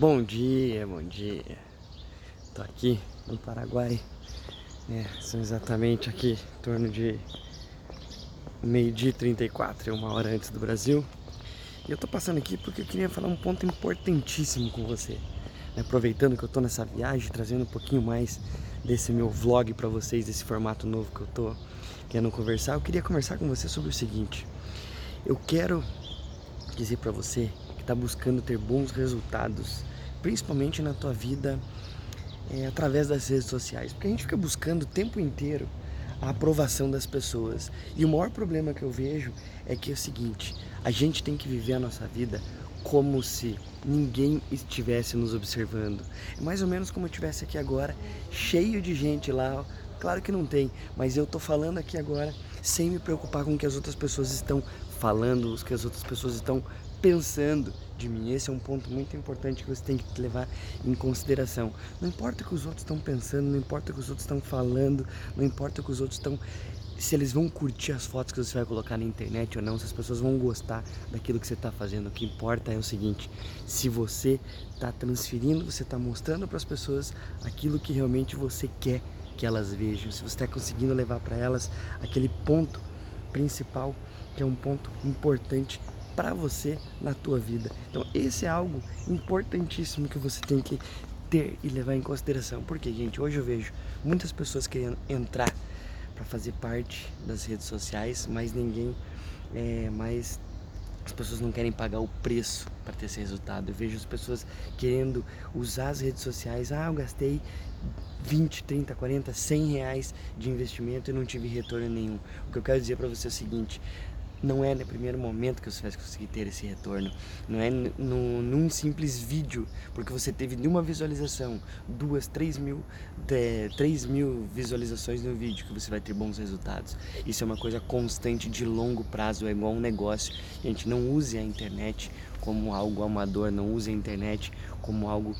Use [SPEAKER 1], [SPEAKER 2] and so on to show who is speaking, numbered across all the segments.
[SPEAKER 1] Bom dia, bom dia. Tô aqui no Paraguai. É, são exatamente aqui em torno de meio-dia 34, uma hora antes do Brasil. E eu tô passando aqui porque eu queria falar um ponto importantíssimo com você. Aproveitando que eu tô nessa viagem, trazendo um pouquinho mais desse meu vlog para vocês, desse formato novo que eu tô querendo conversar, eu queria conversar com você sobre o seguinte. Eu quero dizer para você que está buscando ter bons resultados principalmente na tua vida é, através das redes sociais, porque a gente fica buscando o tempo inteiro a aprovação das pessoas. E o maior problema que eu vejo é que é o seguinte: a gente tem que viver a nossa vida como se ninguém estivesse nos observando. É mais ou menos como eu estivesse aqui agora, cheio de gente lá. Claro que não tem, mas eu tô falando aqui agora sem me preocupar com o que as outras pessoas estão falando, o que as outras pessoas estão pensando de mim. Esse é um ponto muito importante que você tem que levar em consideração. Não importa o que os outros estão pensando, não importa o que os outros estão falando, não importa o que os outros estão se eles vão curtir as fotos que você vai colocar na internet ou não, se as pessoas vão gostar daquilo que você está fazendo. O que importa é o seguinte: se você está transferindo, você está mostrando para as pessoas aquilo que realmente você quer que elas vejam, se você está conseguindo levar para elas aquele ponto principal, que é um ponto importante para você na tua vida. Então, esse é algo importantíssimo que você tem que ter e levar em consideração. Porque, gente, hoje eu vejo muitas pessoas querendo entrar para fazer parte das redes sociais, mas ninguém é, mais as pessoas não querem pagar o preço para ter esse resultado. Eu vejo as pessoas querendo usar as redes sociais. Ah, eu gastei 20, 30, 40, 100 reais de investimento e não tive retorno nenhum. O que eu quero dizer para você é o seguinte: não é no primeiro momento que você vai conseguir ter esse retorno. Não é no, num simples vídeo, porque você teve de uma visualização, duas, três mil, de, três mil visualizações no vídeo que você vai ter bons resultados. Isso é uma coisa constante de longo prazo, é igual um negócio. Gente não use a internet como algo amador, não use a internet como algo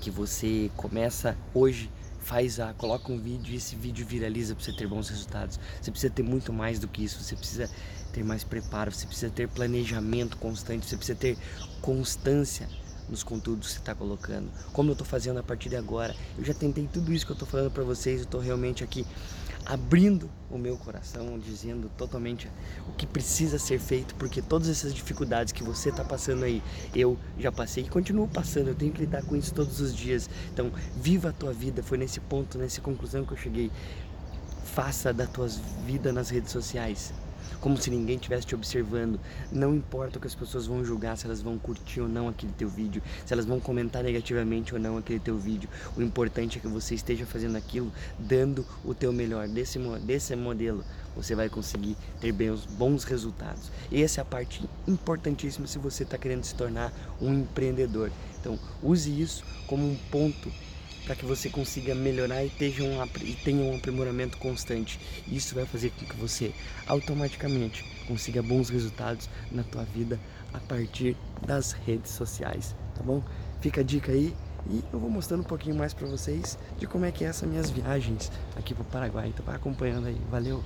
[SPEAKER 1] que você começa hoje faz a, coloca um vídeo e esse vídeo viraliza para você ter bons resultados. Você precisa ter muito mais do que isso, você precisa ter mais preparo, você precisa ter planejamento constante, você precisa ter constância nos conteúdos que você está colocando. Como eu estou fazendo a partir de agora, eu já tentei tudo isso que eu estou falando para vocês, eu estou realmente aqui abrindo o meu coração, dizendo totalmente o que precisa ser feito, porque todas essas dificuldades que você está passando aí, eu já passei e continuo passando, eu tenho que lidar com isso todos os dias. Então, viva a tua vida, foi nesse ponto, nessa conclusão que eu cheguei. Faça da tua vida nas redes sociais como se ninguém estivesse te observando. Não importa o que as pessoas vão julgar, se elas vão curtir ou não aquele teu vídeo, se elas vão comentar negativamente ou não aquele teu vídeo. O importante é que você esteja fazendo aquilo, dando o teu melhor. Desse, desse modelo, você vai conseguir ter bons, bons resultados. E essa é a parte importantíssima se você está querendo se tornar um empreendedor. Então, use isso como um ponto para que você consiga melhorar e, um, e tenha um aprimoramento constante. Isso vai fazer com que você automaticamente consiga bons resultados na tua vida a partir das redes sociais, tá bom? Fica a dica aí e eu vou mostrando um pouquinho mais para vocês de como é que é essas minhas viagens aqui para o Paraguai. Então vai acompanhando aí. Valeu!